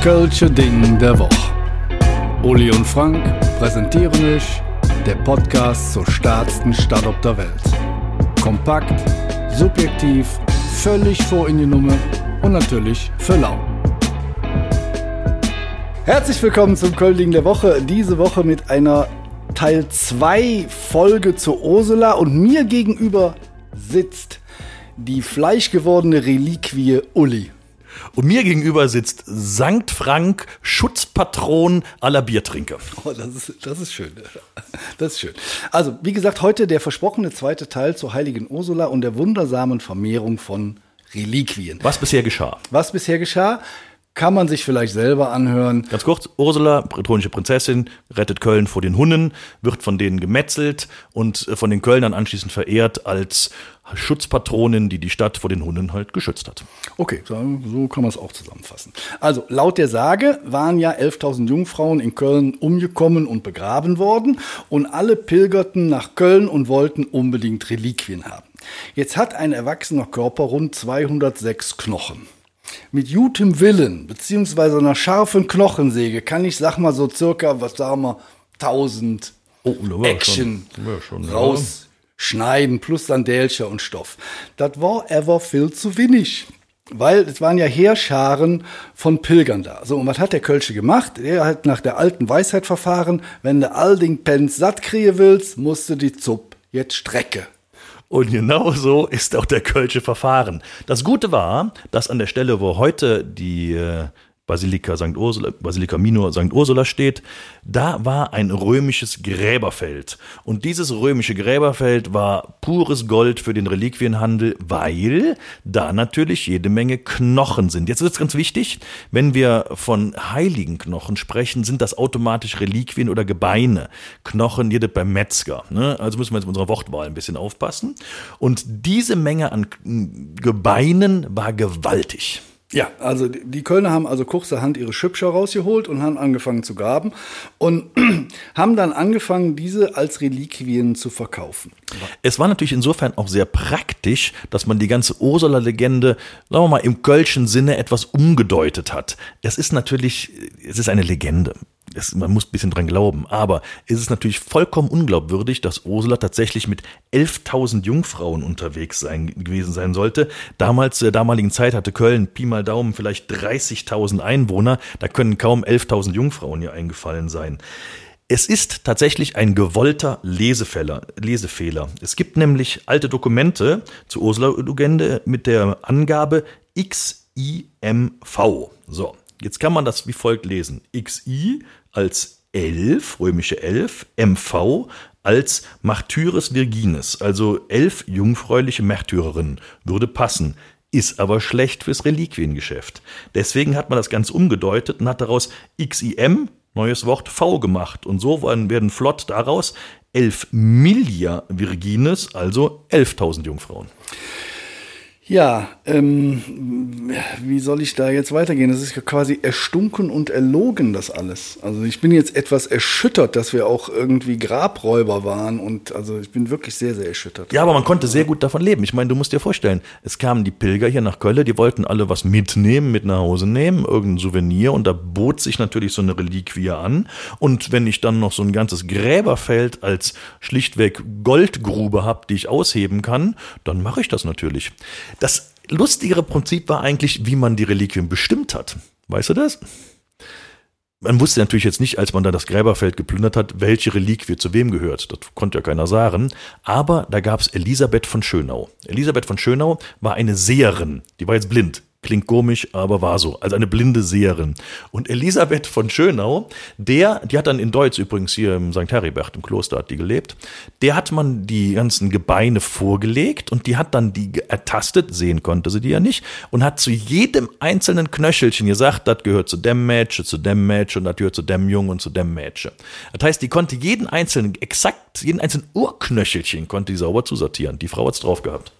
Kölsche Ding der Woche. Uli und Frank präsentieren euch der Podcast zur stärksten Stadt auf der Welt. Kompakt, subjektiv, völlig vor in die Nummer und natürlich für lau. Herzlich willkommen zum Köln der Woche. Diese Woche mit einer Teil 2 Folge zur Ursula und mir gegenüber sitzt die fleischgewordene Reliquie Uli. Und mir gegenüber sitzt Sankt Frank, Schutzpatron aller Biertrinker. Oh, das ist, das ist schön. Das ist schön. Also, wie gesagt, heute der versprochene zweite Teil zur heiligen Ursula und der wundersamen Vermehrung von Reliquien. Was bisher geschah? Was bisher geschah? Kann man sich vielleicht selber anhören. Ganz kurz, Ursula, bretonische Prinzessin, rettet Köln vor den Hunnen, wird von denen gemetzelt und äh, von den Kölnern anschließend verehrt als Schutzpatronin, die die Stadt vor den Hunden halt geschützt hat. Okay, so, so kann man es auch zusammenfassen. Also laut der Sage waren ja 11.000 Jungfrauen in Köln umgekommen und begraben worden und alle pilgerten nach Köln und wollten unbedingt Reliquien haben. Jetzt hat ein erwachsener Körper rund 206 Knochen. Mit gutem Willen beziehungsweise einer scharfen Knochensäge kann ich, sag mal so circa, was sagen wir, 1000 Oh, Action schon- schon, ja. rausschneiden plus Sandelcher und Stoff. Das war ever viel zu wenig. Weil es waren ja Heerscharen von Pilgern da. So, und was hat der Kölsche gemacht? Er hat nach der alten Weisheit verfahren, wenn du all den Pens satt kriegen willst, musst du die Zupp jetzt strecke. Und genau so ist auch der Kölsche Verfahren. Das Gute war, dass an der Stelle, wo heute die äh, Basilika St. Ursula, Basilika Minor St. Ursula steht, da war ein römisches Gräberfeld. Und dieses römische Gräberfeld war pures Gold für den Reliquienhandel, weil da natürlich jede Menge Knochen sind. Jetzt wird es ganz wichtig, wenn wir von heiligen Knochen sprechen, sind das automatisch Reliquien oder Gebeine. Knochen jedes beim Metzger. Ne? Also müssen wir jetzt mit unserer Wortwahl ein bisschen aufpassen. Und diese Menge an Gebeinen war gewaltig. Ja, also die Kölner haben also kurzerhand ihre Schüppscher rausgeholt und haben angefangen zu graben und haben dann angefangen, diese als Reliquien zu verkaufen. Es war natürlich insofern auch sehr praktisch, dass man die ganze Ursula-Legende, sagen wir mal, im Kölschen Sinne etwas umgedeutet hat. Es ist natürlich, es ist eine Legende. Es, man muss ein bisschen dran glauben. Aber es ist natürlich vollkommen unglaubwürdig, dass Ursula tatsächlich mit 11.000 Jungfrauen unterwegs sein, gewesen sein sollte. Damals, zur damaligen Zeit hatte Köln, Pi mal Daumen, vielleicht 30.000 Einwohner. Da können kaum 11.000 Jungfrauen hier eingefallen sein. Es ist tatsächlich ein gewollter Lesefehler. Lesefehler. Es gibt nämlich alte Dokumente zur Ursula-Legende mit der Angabe XIMV. So, jetzt kann man das wie folgt lesen. XI als 11, römische 11, MV als Martyres Virginis, also elf jungfräuliche Märtyrerinnen, würde passen ist aber schlecht fürs Reliquiengeschäft. Deswegen hat man das Ganze umgedeutet und hat daraus XIM, neues Wort, V gemacht. Und so werden flott daraus 11 Millia Virgines, also 11.000 Jungfrauen. Ja, ähm, wie soll ich da jetzt weitergehen? Das ist ja quasi erstunken und erlogen, das alles. Also ich bin jetzt etwas erschüttert, dass wir auch irgendwie Grabräuber waren und also ich bin wirklich sehr, sehr erschüttert. Ja, aber man konnte sehr gut davon leben. Ich meine, du musst dir vorstellen, es kamen die Pilger hier nach Köln, die wollten alle was mitnehmen, mit nach Hause nehmen, irgendein Souvenir und da bot sich natürlich so eine Reliquie an. Und wenn ich dann noch so ein ganzes Gräberfeld als schlichtweg Goldgrube habe, die ich ausheben kann, dann mache ich das natürlich. Das lustigere Prinzip war eigentlich, wie man die Reliquien bestimmt hat. Weißt du das? Man wusste natürlich jetzt nicht, als man da das Gräberfeld geplündert hat, welche Reliquie zu wem gehört. Das konnte ja keiner sagen. Aber da gab es Elisabeth von Schönau. Elisabeth von Schönau war eine Seherin. Die war jetzt blind. Klingt komisch, aber war so. Also eine blinde Seherin. Und Elisabeth von Schönau, der, die hat dann in Deutsch übrigens hier im St. Heribert, im Kloster hat die gelebt, der hat man die ganzen Gebeine vorgelegt und die hat dann die ertastet, sehen konnte sie die ja nicht, und hat zu jedem einzelnen Knöchelchen gesagt, das gehört zu dem Mädchen, zu dem Mädchen das gehört zu dem Jungen und zu dem Mädchen. Das heißt, die konnte jeden einzelnen, exakt, jeden einzelnen Urknöchelchen konnte die sauber zusortieren. Die Frau hat's drauf gehabt.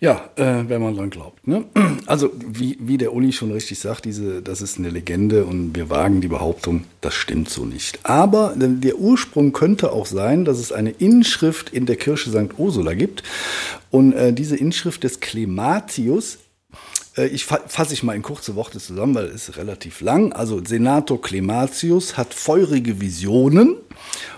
Ja, äh, wenn man dran glaubt. Ne? Also wie, wie der Uli schon richtig sagt, diese, das ist eine Legende und wir wagen die Behauptung, das stimmt so nicht. Aber der Ursprung könnte auch sein, dass es eine Inschrift in der Kirche St. Ursula gibt. Und äh, diese Inschrift des Clematius Äh, ich fasse ich mal in kurze Worte zusammen, weil es ist relativ lang. Also Senator Clematius hat feurige Visionen,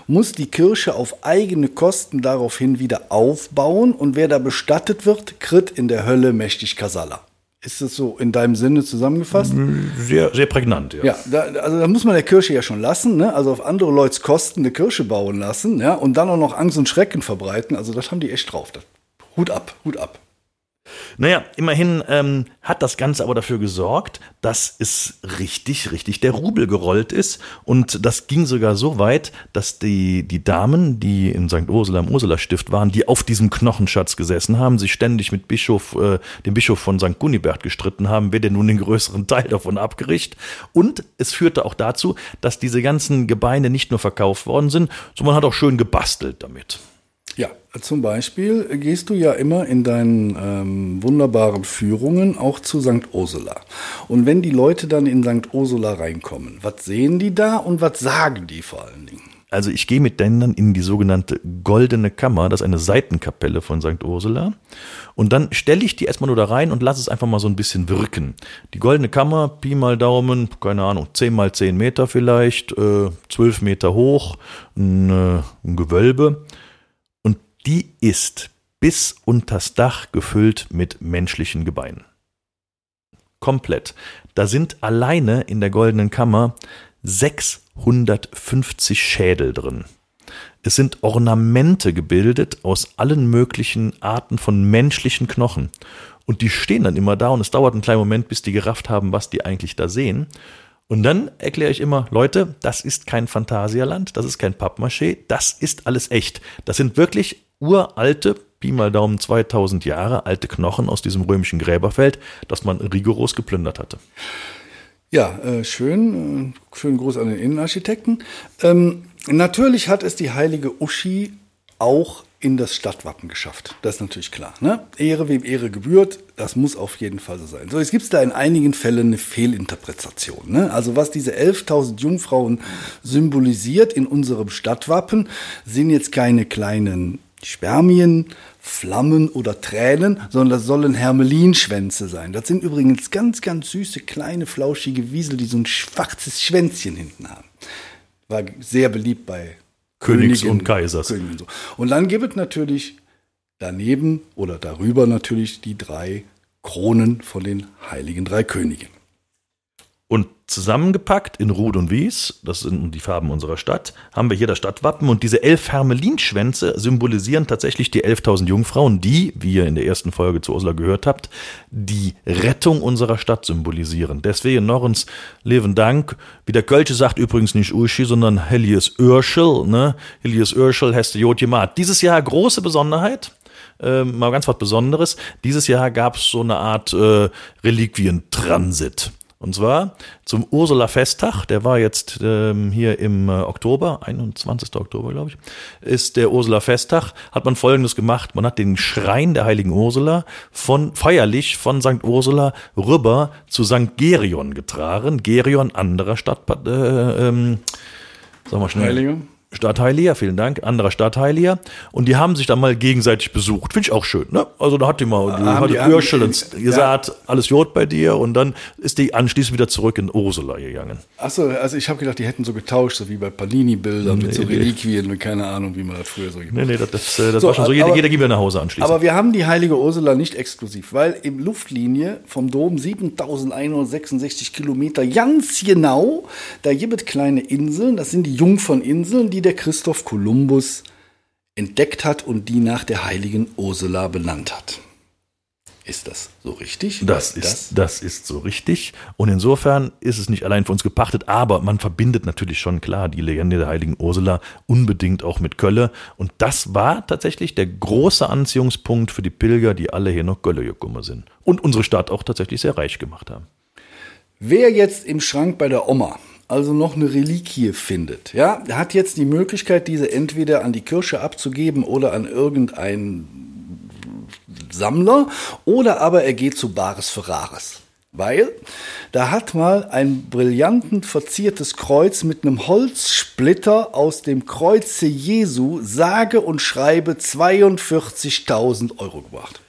muss die Kirche auf eigene Kosten daraufhin wieder aufbauen und wer da bestattet wird, kritt in der Hölle mächtig Kasala. Ist das so in deinem Sinne zusammengefasst? Sehr, sehr prägnant, ja. Ja, da, also da muss man der Kirche ja schon lassen, ne? Also auf andere Leute Kosten eine Kirche bauen lassen, ja, und dann auch noch Angst und Schrecken verbreiten. Also das haben die echt drauf. Das, Hut ab, Hut ab. Naja, immerhin ähm, hat das Ganze aber dafür gesorgt, dass es richtig, richtig der Rubel gerollt ist. Und das ging sogar so weit, dass die, die Damen, die in St. Ursula im Ursula-Stift waren, die auf diesem Knochenschatz gesessen haben, sich ständig mit Bischof, äh, dem Bischof von St. Gunibert gestritten haben, wer denn nun den größeren Teil davon abgericht. Und es führte auch dazu, dass diese ganzen Gebeine nicht nur verkauft worden sind, sondern man hat auch schön gebastelt damit. Ja, zum Beispiel gehst du ja immer in deinen ähm, wunderbaren Führungen auch zu St. Ursula. Und wenn die Leute dann in St. Ursula reinkommen, was sehen die da und was sagen die vor allen Dingen? Also ich gehe mit denen dann in die sogenannte Goldene Kammer, das ist eine Seitenkapelle von St. Ursula. Und dann stelle ich die erstmal nur da rein und lasse es einfach mal so ein bisschen wirken. Die Goldene Kammer, Pi mal Daumen, keine Ahnung, 10 mal 10 Meter vielleicht, äh, 12 Meter hoch, ein, äh, ein Gewölbe die ist bis unters Dach gefüllt mit menschlichen Gebeinen. Komplett. Da sind alleine in der goldenen Kammer 650 Schädel drin. Es sind Ornamente gebildet aus allen möglichen Arten von menschlichen Knochen. Und die stehen dann immer da und es dauert einen kleinen Moment, bis die gerafft haben, was die eigentlich da sehen. Und dann erkläre ich immer, Leute, das ist kein Phantasialand, das ist kein Pappmaché, das ist alles echt. Das sind wirklich uralte, Pi mal Daumen 2000 Jahre alte Knochen aus diesem römischen Gräberfeld, das man rigoros geplündert hatte. Ja, äh, schön. Äh, schönen Gruß an den Innenarchitekten. Ähm, natürlich hat es die heilige Uschi auch in das Stadtwappen geschafft. Das ist natürlich klar. Ne? Ehre wem Ehre gebührt, das muss auf jeden Fall so sein. So, jetzt gibt es da in einigen Fällen eine Fehlinterpretation. Ne? Also was diese 11.000 Jungfrauen symbolisiert in unserem Stadtwappen, sind jetzt keine kleinen Spermien, Flammen oder Tränen, sondern das sollen Hermelinschwänze sein. Das sind übrigens ganz, ganz süße, kleine, flauschige Wiesel, die so ein schwarzes Schwänzchen hinten haben. War sehr beliebt bei Königs Königin, und Kaisers. Und, so. und dann gibt es natürlich daneben oder darüber natürlich die drei Kronen von den heiligen drei Königen. Zusammengepackt in Rud und Wies, das sind die Farben unserer Stadt, haben wir hier das Stadtwappen und diese elf Hermelinschwänze symbolisieren tatsächlich die 11.000 Jungfrauen, die, wie ihr in der ersten Folge zu Ursula gehört habt, die Rettung unserer Stadt symbolisieren. Deswegen noch uns leben Dank. Wie der Kölsche sagt übrigens nicht Uschi, sondern Helios Urschel, ne? Helios Urschel heißt Jotjemat. Dieses Jahr große Besonderheit. Äh, mal ganz was Besonderes. Dieses Jahr gab es so eine Art äh, Reliquientransit. Und zwar zum Ursula-Festtag, der war jetzt ähm, hier im äh, Oktober, 21. Oktober, glaube ich, ist der Ursula-Festtag, hat man folgendes gemacht. Man hat den Schrein der heiligen Ursula von feierlich von St. Ursula rüber zu St. Gerion getragen. Gerion, anderer Stadt, äh, ähm, sag mal schnell. Heilige. Stadtheiliger, vielen Dank, anderer Stadtheiliger. Und die haben sich dann mal gegenseitig besucht. Finde ich auch schön, ne? Also da hat die mal, die hat die Urschel gesagt, ja. alles Jod bei dir und dann ist die anschließend wieder zurück in Ursula gegangen. Achso, also ich habe gedacht, die hätten so getauscht, so wie bei Palini-Bildern nee, mit so Reliquien und keine Ahnung, wie man das früher so gemacht hat. Nee, nee, das, das, das so, war schon so, jeder, aber, jeder geht wieder nach Hause anschließend. Aber wir haben die heilige Ursula nicht exklusiv, weil im Luftlinie vom Dom 7166 Kilometer ganz genau, da gibt es kleine Inseln, das sind die Jungferninseln, die der Christoph Kolumbus entdeckt hat und die nach der heiligen Ursula benannt hat. Ist das so richtig? Das ist, das? das ist so richtig. Und insofern ist es nicht allein für uns gepachtet, aber man verbindet natürlich schon klar die Legende der heiligen Ursula unbedingt auch mit Kölle. Und das war tatsächlich der große Anziehungspunkt für die Pilger, die alle hier nach Kölle gekommen sind. Und unsere Stadt auch tatsächlich sehr reich gemacht haben. Wer jetzt im Schrank bei der Oma also noch eine Reliquie findet, ja, hat jetzt die Möglichkeit, diese entweder an die Kirche abzugeben oder an irgendeinen Sammler oder aber er geht zu Bares Ferraris. Weil da hat mal ein brillanten verziertes Kreuz mit einem Holzsplitter aus dem Kreuze Jesu sage und schreibe 42.000 Euro gebracht.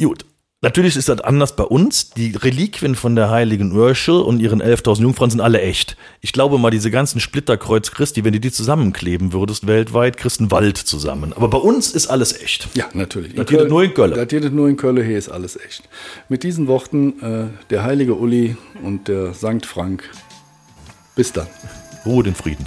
Gut, Natürlich ist das anders bei uns. Die Reliquien von der heiligen Urschel und ihren 11.000 Jungfrauen sind alle echt. Ich glaube mal, diese ganzen Splitterkreuz Christi, wenn du die zusammenkleben würdest weltweit, kriegst du einen Wald zusammen. Aber bei uns ist alles echt. Ja, natürlich. Das geht nur in Köln. Das geht nur in Köln, hier ist alles echt. Mit diesen Worten, äh, der heilige Uli und der Sankt Frank. Bis dann. Ruhe den Frieden.